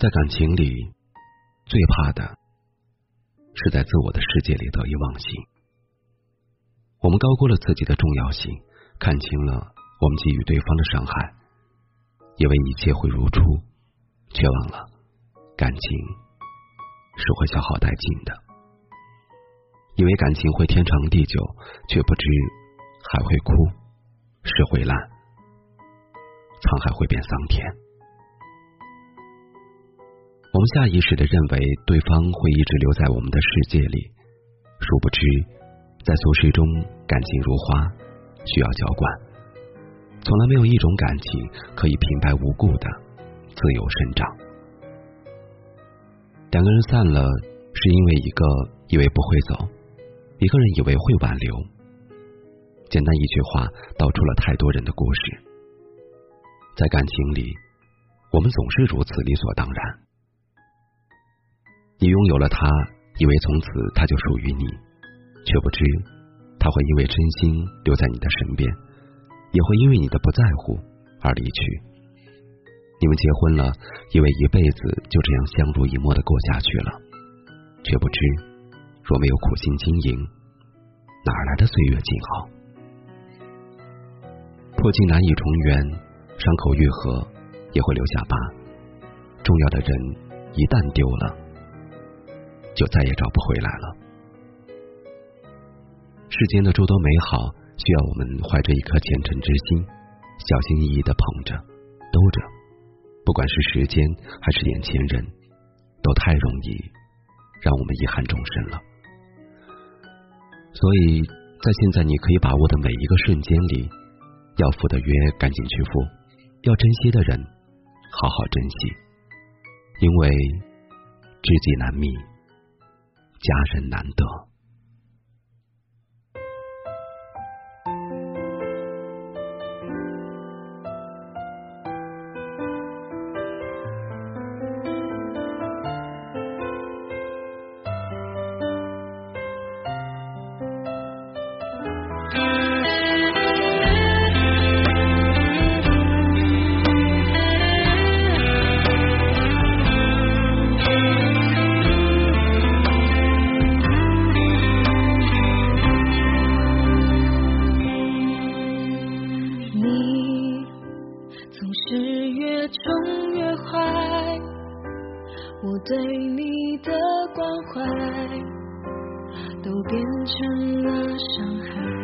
在感情里，最怕的是在自我的世界里得意忘形。我们高估了自己的重要性，看清了我们给予对方的伤害，以为一切会如初，却忘了感情是会消耗殆尽的；以为感情会天长地久，却不知海会枯，石会烂，沧海会变桑田。下意识的认为对方会一直留在我们的世界里，殊不知，在俗世中，感情如花，需要浇灌，从来没有一种感情可以平白无故的自由生长。两个人散了，是因为一个以为不会走，一个人以为会挽留。简单一句话，道出了太多人的故事。在感情里，我们总是如此理所当然。你拥有了他，以为从此他就属于你，却不知他会因为真心留在你的身边，也会因为你的不在乎而离去。你们结婚了，以为一辈子就这样相濡以沫的过下去了，却不知若没有苦心经营，哪来的岁月静好？破镜难以重圆，伤口愈合也会留下疤。重要的人一旦丢了。就再也找不回来了。世间的诸多美好，需要我们怀着一颗虔诚之心，小心翼翼的捧着、兜着。不管是时间还是眼前人，都太容易让我们遗憾终身了。所以在现在你可以把握的每一个瞬间里，要赴的约赶紧去赴，要珍惜的人好好珍惜，因为知己难觅。家人难得。中越坏我对你的关怀都变成了伤害，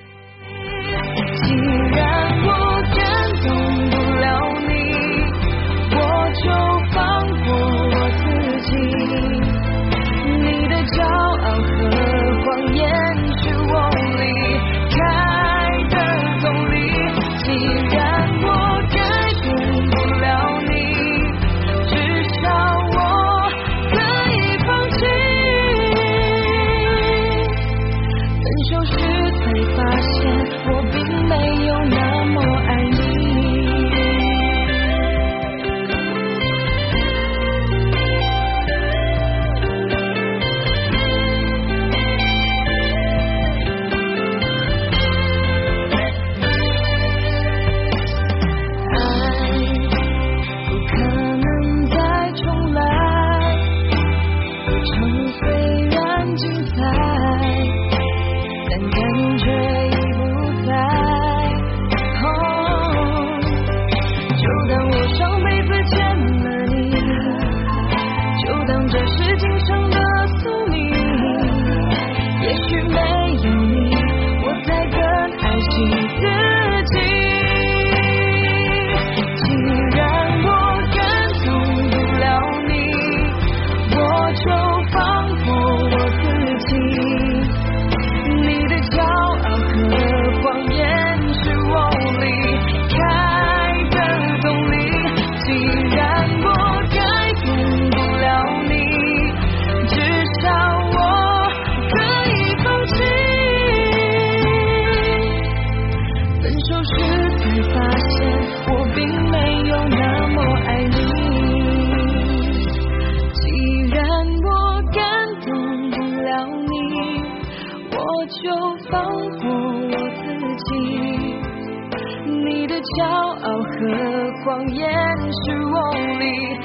没有你骄傲和谎言是我里